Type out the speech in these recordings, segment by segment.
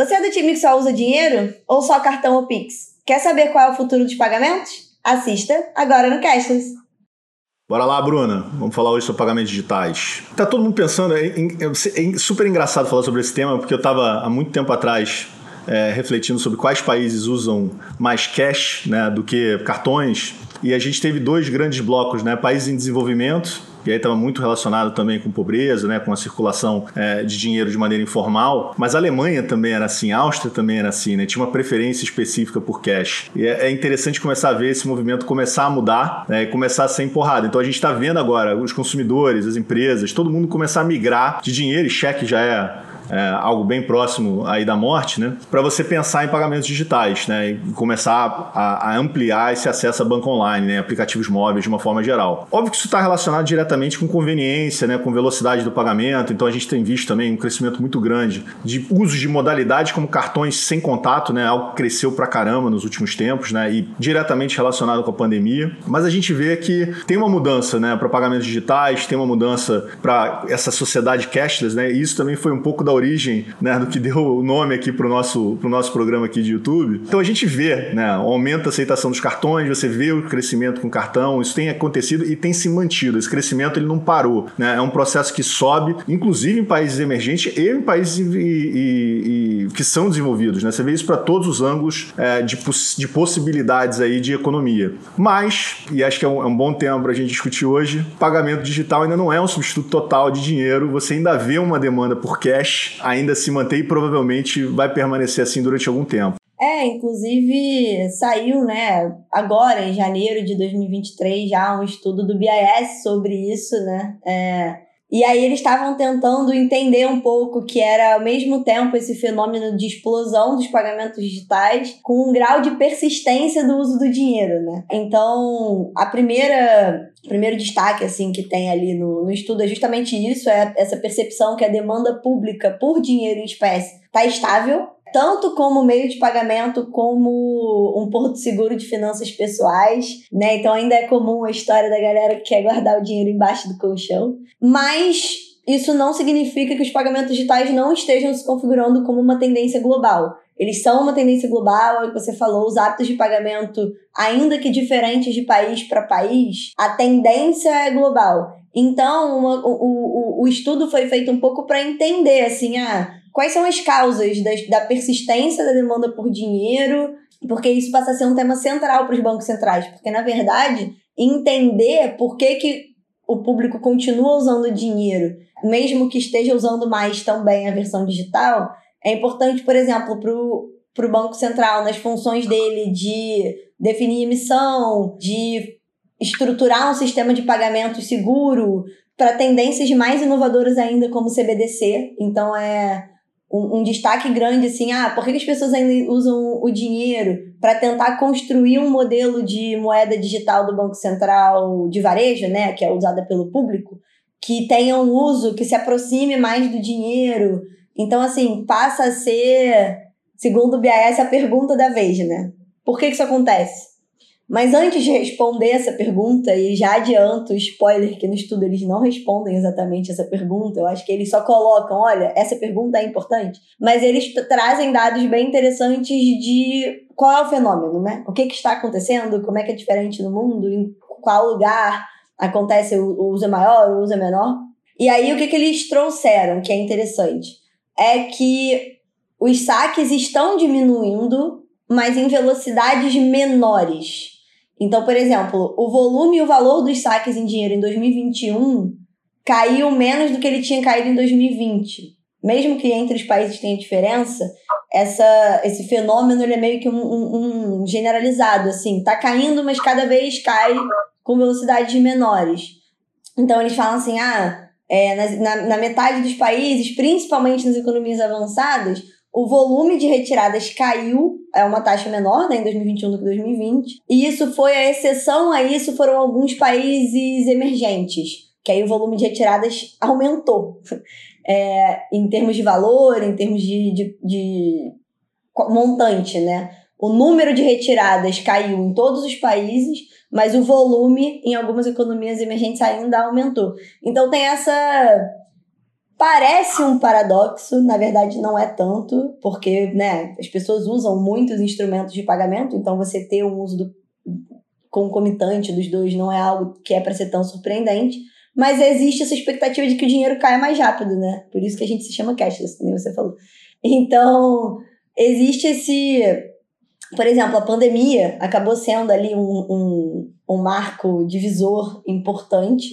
Você é do time que só usa dinheiro ou só cartão ou Pix? Quer saber qual é o futuro dos pagamentos? Assista agora no Cashless. Bora lá, Bruna. Vamos falar hoje sobre pagamentos digitais. Tá todo mundo pensando, é, é, é super engraçado falar sobre esse tema, porque eu estava há muito tempo atrás é, refletindo sobre quais países usam mais cash né, do que cartões. E a gente teve dois grandes blocos, né? Países em desenvolvimento e aí estava muito relacionado também com pobreza, né, com a circulação é, de dinheiro de maneira informal. Mas a Alemanha também era assim, a Áustria também era assim, né, tinha uma preferência específica por cash. E é, é interessante começar a ver esse movimento começar a mudar né, e começar a ser empurrado. Então a gente está vendo agora os consumidores, as empresas, todo mundo começar a migrar de dinheiro e cheque já é é, algo bem próximo aí da morte, né? Para você pensar em pagamentos digitais, né? E começar a, a, ampliar esse acesso a banco online, né? Aplicativos móveis de uma forma geral. Óbvio que isso está relacionado diretamente com conveniência, né? Com velocidade do pagamento. Então a gente tem visto também um crescimento muito grande de usos de modalidades como cartões sem contato, né? Algo que cresceu pra caramba nos últimos tempos, né? E diretamente relacionado com a pandemia. Mas a gente vê que tem uma mudança, né? Para pagamentos digitais, tem uma mudança para essa sociedade cashless, né? E isso também foi um pouco da origem né, do que deu o nome aqui para o nosso, pro nosso programa aqui de YouTube. Então a gente vê, né, aumenta a aceitação dos cartões, você vê o crescimento com cartão, isso tem acontecido e tem se mantido. Esse crescimento ele não parou, né? É um processo que sobe, inclusive em países emergentes e em países e, e, e, que são desenvolvidos, né? Você vê isso para todos os ângulos é, de, de possibilidades aí de economia. Mas, e acho que é um, é um bom tema para a gente discutir hoje, pagamento digital ainda não é um substituto total de dinheiro, você ainda vê uma demanda por cash ainda se mantém e provavelmente vai permanecer assim durante algum tempo. É, inclusive saiu, né, agora em janeiro de 2023 já um estudo do BIS sobre isso, né? É, e aí eles estavam tentando entender um pouco que era ao mesmo tempo esse fenômeno de explosão dos pagamentos digitais com um grau de persistência do uso do dinheiro, né? Então, a primeira primeiro destaque assim que tem ali no, no estudo é justamente isso, é essa percepção que a demanda pública por dinheiro em espécie está estável tanto como meio de pagamento como um porto seguro de finanças pessoais, né? Então ainda é comum a história da galera que quer guardar o dinheiro embaixo do colchão, mas isso não significa que os pagamentos digitais não estejam se configurando como uma tendência global. Eles são uma tendência global, é o que você falou, os hábitos de pagamento, ainda que diferentes de país para país, a tendência é global. Então, uma, o, o, o estudo foi feito um pouco para entender, assim, ah, Quais são as causas da, da persistência da demanda por dinheiro? Porque isso passa a ser um tema central para os bancos centrais. Porque, na verdade, entender por que, que o público continua usando dinheiro, mesmo que esteja usando mais também a versão digital, é importante, por exemplo, para o Banco Central, nas funções dele de definir emissão, de estruturar um sistema de pagamento seguro, para tendências mais inovadoras ainda, como o CBDC. Então, é um, um, destaque grande assim, ah, por que as pessoas ainda usam o dinheiro para tentar construir um modelo de moeda digital do Banco Central de varejo, né, que é usada pelo público, que tenha um uso que se aproxime mais do dinheiro. Então, assim, passa a ser, segundo o BIS, a pergunta da vez, né? Por que, que isso acontece? Mas antes de responder essa pergunta, e já adianto, spoiler, que no estudo eles não respondem exatamente essa pergunta, eu acho que eles só colocam, olha, essa pergunta é importante, mas eles trazem dados bem interessantes de qual é o fenômeno, né? O que, que está acontecendo, como é que é diferente no mundo, em qual lugar acontece o uso é maior, o uso é menor. E aí o que, que eles trouxeram, que é interessante, é que os saques estão diminuindo, mas em velocidades menores. Então, por exemplo, o volume e o valor dos saques em dinheiro em 2021 caiu menos do que ele tinha caído em 2020. Mesmo que entre os países tenha diferença, essa, esse fenômeno ele é meio que um, um, um generalizado, assim. Tá caindo, mas cada vez cai com velocidades menores. Então, eles falam assim, ah, é, na, na, na metade dos países, principalmente nas economias avançadas, o volume de retiradas caiu, é uma taxa menor né, em 2021 do que 2020. E isso foi a exceção a isso foram alguns países emergentes, que aí o volume de retiradas aumentou. É, em termos de valor, em termos de, de, de montante, né? O número de retiradas caiu em todos os países, mas o volume em algumas economias emergentes ainda aumentou. Então tem essa Parece um paradoxo, na verdade não é tanto, porque né, as pessoas usam muitos instrumentos de pagamento, então você ter um uso do, concomitante dos dois não é algo que é para ser tão surpreendente, mas existe essa expectativa de que o dinheiro caia mais rápido, né? Por isso que a gente se chama cashless, como você falou. Então, existe esse. Por exemplo, a pandemia acabou sendo ali um, um, um marco divisor importante.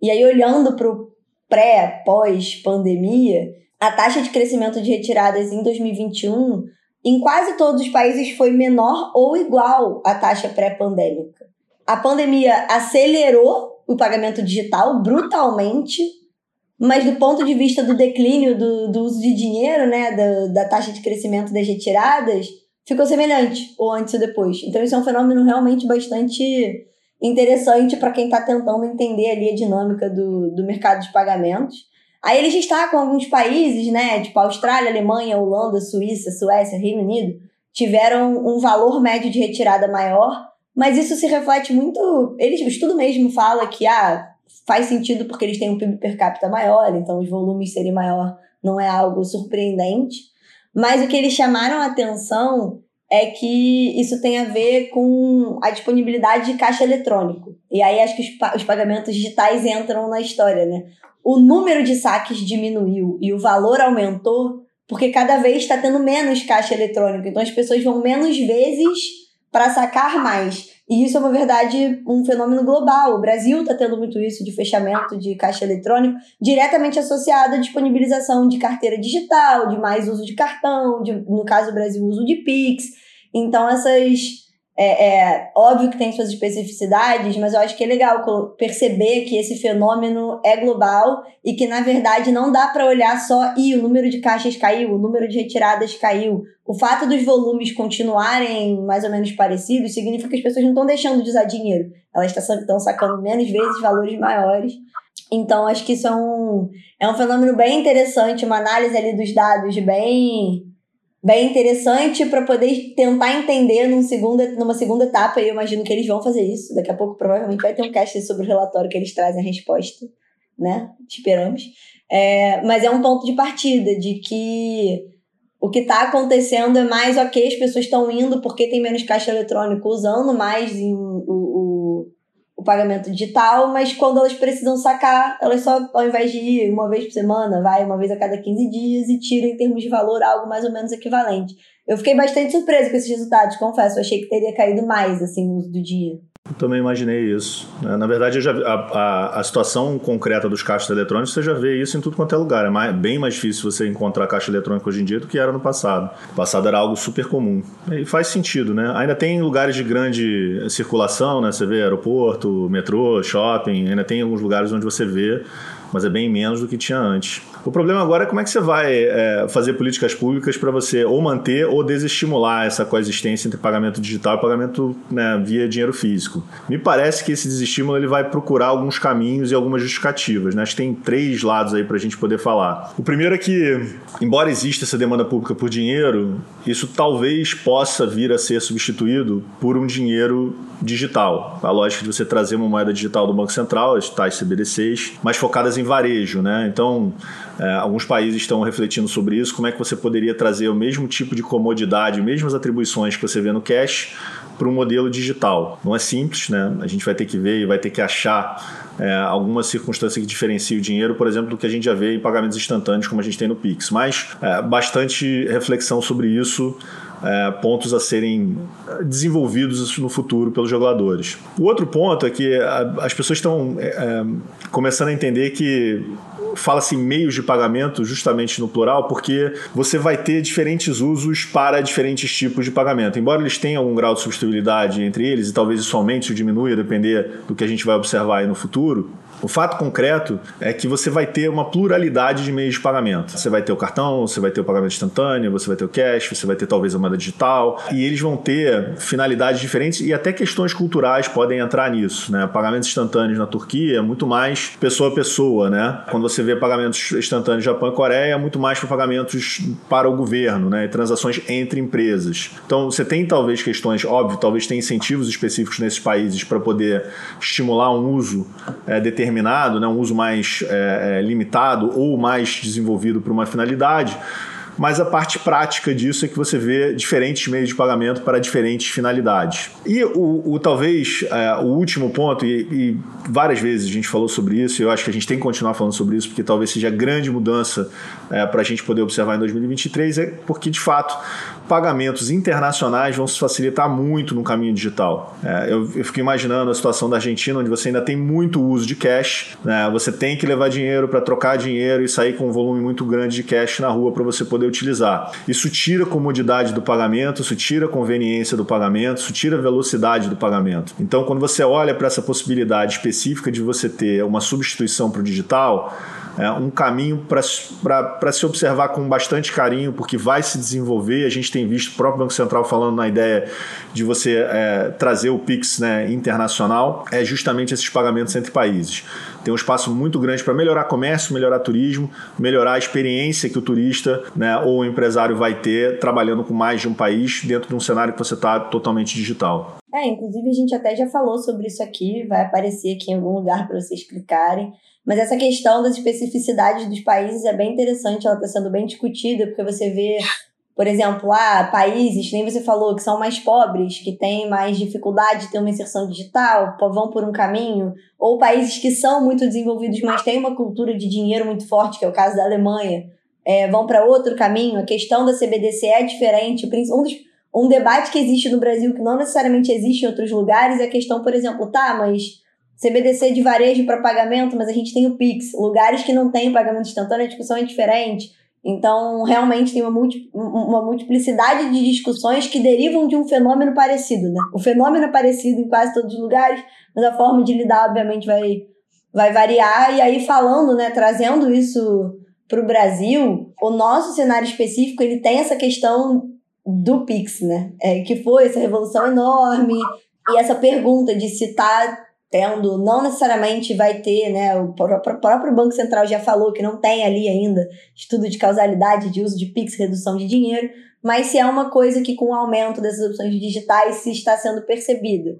E aí, olhando para o pré, pós-pandemia, a taxa de crescimento de retiradas em 2021, em quase todos os países, foi menor ou igual à taxa pré-pandêmica. A pandemia acelerou o pagamento digital brutalmente, mas do ponto de vista do declínio do, do uso de dinheiro, né, da, da taxa de crescimento das retiradas, ficou semelhante, ou antes ou depois. Então, isso é um fenômeno realmente bastante interessante para quem está tentando entender ali a dinâmica do, do mercado de pagamentos. Aí eles destacam alguns países, né, tipo Austrália, Alemanha, Holanda, Suíça, Suécia, Reino Unido, tiveram um valor médio de retirada maior, mas isso se reflete muito. Eles, o estudo mesmo fala que ah, faz sentido porque eles têm um PIB per capita maior, então os volumes serem maior não é algo surpreendente. Mas o que eles chamaram a atenção é que isso tem a ver com a disponibilidade de caixa eletrônico. E aí acho que os, os pagamentos digitais entram na história, né? O número de saques diminuiu e o valor aumentou porque cada vez está tendo menos caixa eletrônico. Então as pessoas vão menos vezes para sacar mais. E isso é uma verdade, um fenômeno global. O Brasil está tendo muito isso de fechamento de caixa eletrônico, diretamente associado à disponibilização de carteira digital, de mais uso de cartão, de, no caso do Brasil, uso de Pix. Então, essas é, é, óbvio que tem suas especificidades, mas eu acho que é legal perceber que esse fenômeno é global e que, na verdade, não dá para olhar só e o número de caixas caiu, o número de retiradas caiu. O fato dos volumes continuarem mais ou menos parecidos significa que as pessoas não estão deixando de usar dinheiro, elas estão sacando menos vezes valores maiores. Então, acho que isso é um, é um fenômeno bem interessante, uma análise ali dos dados bem bem interessante para poder tentar entender num segunda, numa segunda etapa, e eu imagino que eles vão fazer isso. Daqui a pouco provavelmente vai ter um cast sobre o relatório que eles trazem a resposta, né? Esperamos. É, mas é um ponto de partida de que o que está acontecendo é mais ok, as pessoas estão indo porque tem menos caixa eletrônico usando mais em, o, pagamento digital, mas quando elas precisam sacar, elas só, ao invés de ir uma vez por semana, vai uma vez a cada 15 dias e tira em termos de valor algo mais ou menos equivalente. Eu fiquei bastante surpresa com esses resultados, confesso. Eu achei que teria caído mais, assim, no uso do dia. Também imaginei isso. Né? Na verdade, já, a, a, a, situação concreta dos caixas eletrônicos, você já vê isso em tudo quanto é lugar. É mais, bem mais difícil você encontrar caixa eletrônica hoje em dia do que era no passado. No passado era algo super comum. E faz sentido, né? Ainda tem lugares de grande circulação, né? Você vê aeroporto, metrô, shopping, ainda tem alguns lugares onde você vê mas é bem menos do que tinha antes. O problema agora é como é que você vai é, fazer políticas públicas para você ou manter ou desestimular essa coexistência entre pagamento digital e pagamento né, via dinheiro físico. Me parece que esse desestímulo ele vai procurar alguns caminhos e algumas justificativas. Né? Acho que tem três lados aí para a gente poder falar. O primeiro é que, embora exista essa demanda pública por dinheiro, isso talvez possa vir a ser substituído por um dinheiro digital. A lógica de você trazer uma moeda digital do Banco Central, as tais CBDCs, mais focadas em varejo. Né? Então, é, alguns países estão refletindo sobre isso, como é que você poderia trazer o mesmo tipo de comodidade, mesmas atribuições que você vê no cash para um modelo digital. Não é simples, né? A gente vai ter que ver e vai ter que achar é, alguma circunstância que diferencie o dinheiro, por exemplo, do que a gente já vê em pagamentos instantâneos, como a gente tem no Pix. Mas é, bastante reflexão sobre isso é, pontos a serem desenvolvidos no futuro pelos jogadores. O outro ponto é que as pessoas estão é, é, começando a entender que fala-se meios de pagamento justamente no plural, porque você vai ter diferentes usos para diferentes tipos de pagamento. Embora eles tenham algum grau de substituibilidade entre eles, e talvez isso aumente ou diminua, depender do que a gente vai observar aí no futuro, o fato concreto é que você vai ter uma pluralidade de meios de pagamento. Você vai ter o cartão, você vai ter o pagamento instantâneo, você vai ter o cash, você vai ter talvez a moeda digital, e eles vão ter finalidades diferentes e até questões culturais podem entrar nisso. Né? Pagamentos instantâneos na Turquia é muito mais pessoa a pessoa. Né? Quando você vê pagamentos instantâneos Japão e Coreia, é muito mais para pagamentos para o governo né? e transações entre empresas. Então você tem talvez questões, óbvio, talvez tenha incentivos específicos nesses países para poder estimular um uso é, determinado determinado, né, um uso mais é, é limitado ou mais desenvolvido para uma finalidade mas a parte prática disso é que você vê diferentes meios de pagamento para diferentes finalidades. E o, o talvez é, o último ponto, e, e, várias vezes a gente falou sobre isso, e eu acho que a gente tem que continuar falando sobre isso, porque talvez seja a grande mudança é, para a gente poder observar em 2023, é porque de fato pagamentos internacionais vão se facilitar muito no caminho digital. É, eu, eu, fico imaginando a situação da Argentina, onde você ainda tem muito uso de cash, né? você tem que levar dinheiro para trocar dinheiro e sair com um volume muito grande de cash na rua para você poder utilizar. Isso tira a comodidade do pagamento, isso tira a conveniência do pagamento, isso tira a velocidade do pagamento. Então, quando você olha para essa possibilidade específica de você ter uma substituição para o digital, é um caminho para se observar com bastante carinho, porque vai se desenvolver. A gente tem visto o próprio Banco Central falando na ideia de você é, trazer o PIX né, internacional, é justamente esses pagamentos entre países. Tem um espaço muito grande para melhorar comércio, melhorar turismo, melhorar a experiência que o turista né, ou o empresário vai ter trabalhando com mais de um país dentro de um cenário que você está totalmente digital. É, inclusive a gente até já falou sobre isso aqui, vai aparecer aqui em algum lugar para vocês clicarem. Mas essa questão das especificidades dos países é bem interessante, ela está sendo bem discutida, porque você vê, por exemplo, ah, países, nem você falou, que são mais pobres, que têm mais dificuldade de ter uma inserção digital, vão por um caminho, ou países que são muito desenvolvidos, mas têm uma cultura de dinheiro muito forte, que é o caso da Alemanha, é, vão para outro caminho. A questão da CBDC é diferente. Um, dos, um debate que existe no Brasil, que não necessariamente existe em outros lugares, é a questão, por exemplo, tá, mas CBDC de varejo para pagamento, mas a gente tem o Pix. Lugares que não tem pagamento instantâneo, a discussão é diferente. Então, realmente tem uma, multi, uma multiplicidade de discussões que derivam de um fenômeno parecido, né? O fenômeno é parecido em quase todos os lugares, mas a forma de lidar, obviamente, vai, vai variar. E aí, falando, né, trazendo isso para o Brasil, o nosso cenário específico, ele tem essa questão do Pix, né? É, que foi essa revolução enorme e essa pergunta de se está tendo, não necessariamente vai ter, né? O próprio Banco Central já falou que não tem ali ainda estudo de causalidade de uso de PIX, redução de dinheiro, mas se é uma coisa que com o aumento dessas opções digitais se está sendo percebida.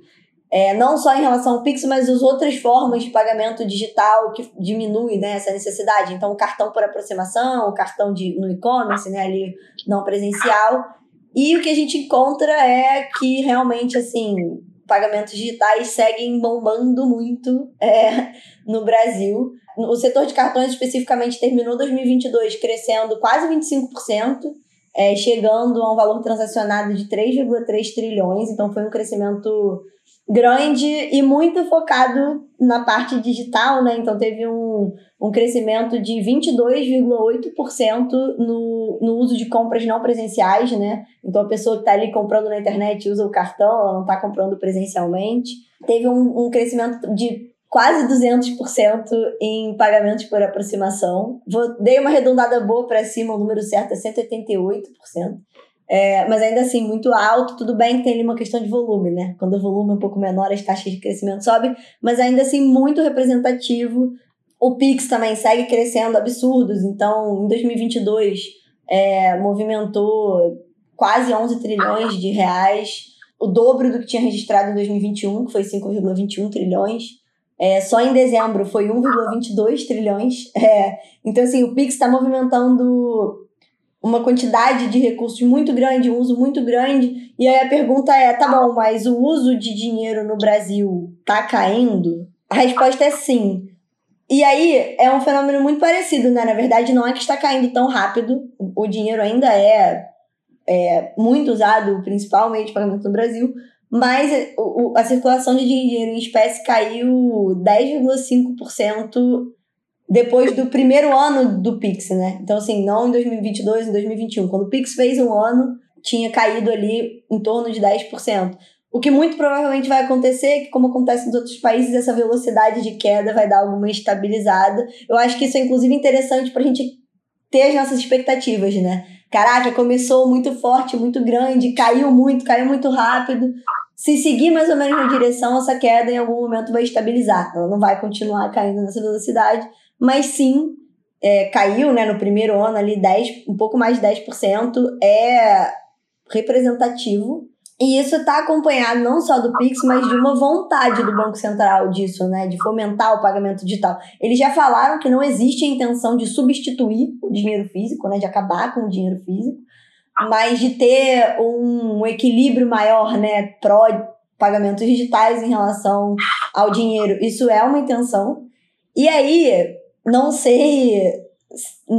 É, não só em relação ao Pix, mas as outras formas de pagamento digital que diminui né, essa necessidade. Então, o cartão por aproximação, o cartão de, no e-commerce, né, ali não presencial. E o que a gente encontra é que realmente, assim, pagamentos digitais seguem bombando muito é, no Brasil. O setor de cartões especificamente terminou 2022 crescendo quase 25%, é, chegando a um valor transacionado de 3,3 trilhões, então foi um crescimento grande e muito focado na parte digital, né? Então teve um, um crescimento de 22,8% no, no uso de compras não presenciais, né? Então a pessoa que está ali comprando na internet usa o cartão, ela não está comprando presencialmente. Teve um, um crescimento de quase 200% em pagamentos por aproximação. Vou, dei uma arredondada boa para cima, o número certo é 188%. É, mas ainda assim, muito alto. Tudo bem que tem ali uma questão de volume, né? Quando o volume é um pouco menor, as taxas de crescimento sobem, mas ainda assim, muito representativo. O Pix também segue crescendo absurdos. Então, em 2022, é, movimentou quase 11 trilhões de reais, o dobro do que tinha registrado em 2021, que foi 5,21 trilhões. É, só em dezembro foi 1,22 trilhões. É, então, assim, o Pix está movimentando uma quantidade de recursos muito grande, um uso muito grande. E aí a pergunta é: tá bom, mas o uso de dinheiro no Brasil tá caindo? A resposta é sim. E aí é um fenômeno muito parecido, né? Na verdade, não é que está caindo tão rápido. O dinheiro ainda é, é muito usado, principalmente pagamento no Brasil, mas a circulação de dinheiro em espécie caiu 10,5% depois do primeiro ano do Pix, né? Então, assim, não em 2022, em 2021. Quando o Pix fez um ano, tinha caído ali em torno de 10%. O que muito provavelmente vai acontecer é que, como acontece nos outros países, essa velocidade de queda vai dar alguma estabilizada. Eu acho que isso é, inclusive, interessante para a gente ter as nossas expectativas, né? Caraca, começou muito forte, muito grande, caiu muito, caiu muito rápido. Se seguir mais ou menos na direção, essa queda em algum momento vai estabilizar. Ela não vai continuar caindo nessa velocidade, mas sim é, caiu né, no primeiro ano ali 10, um pouco mais de 10%, é representativo. E isso está acompanhado não só do Pix, mas de uma vontade do Banco Central disso, né? De fomentar o pagamento digital. Eles já falaram que não existe a intenção de substituir o dinheiro físico, né? De acabar com o dinheiro físico, mas de ter um equilíbrio maior, né? Pró pagamentos digitais em relação ao dinheiro. Isso é uma intenção. E aí, não sei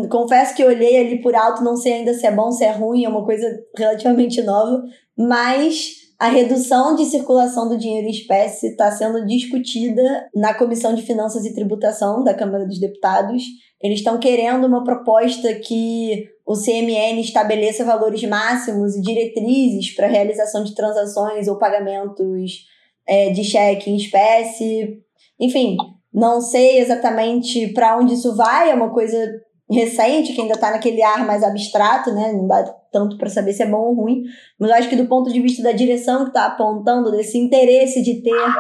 confesso que olhei ali por alto, não sei ainda se é bom, se é ruim, é uma coisa relativamente nova, mas a redução de circulação do dinheiro em espécie está sendo discutida na Comissão de Finanças e Tributação da Câmara dos Deputados. Eles estão querendo uma proposta que o CMN estabeleça valores máximos e diretrizes para realização de transações ou pagamentos é, de cheque em espécie. Enfim, não sei exatamente para onde isso vai, é uma coisa recente, que ainda está naquele ar mais abstrato, né? Não dá tanto para saber se é bom ou ruim, mas eu acho que do ponto de vista da direção que está apontando, desse interesse de ter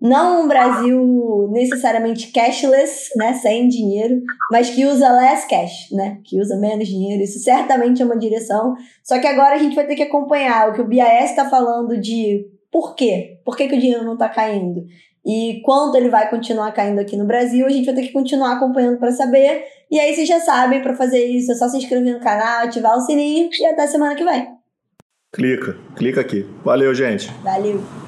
não um Brasil necessariamente cashless, né, sem dinheiro, mas que usa less cash, né, que usa menos dinheiro. Isso certamente é uma direção. Só que agora a gente vai ter que acompanhar o que o BIS está falando de por quê? Por que, que o dinheiro não está caindo? E quanto ele vai continuar caindo aqui no Brasil, a gente vai ter que continuar acompanhando para saber. E aí vocês já sabem, para fazer isso é só se inscrever no canal, ativar o sininho e até semana que vem. Clica, clica aqui. Valeu, gente. Valeu.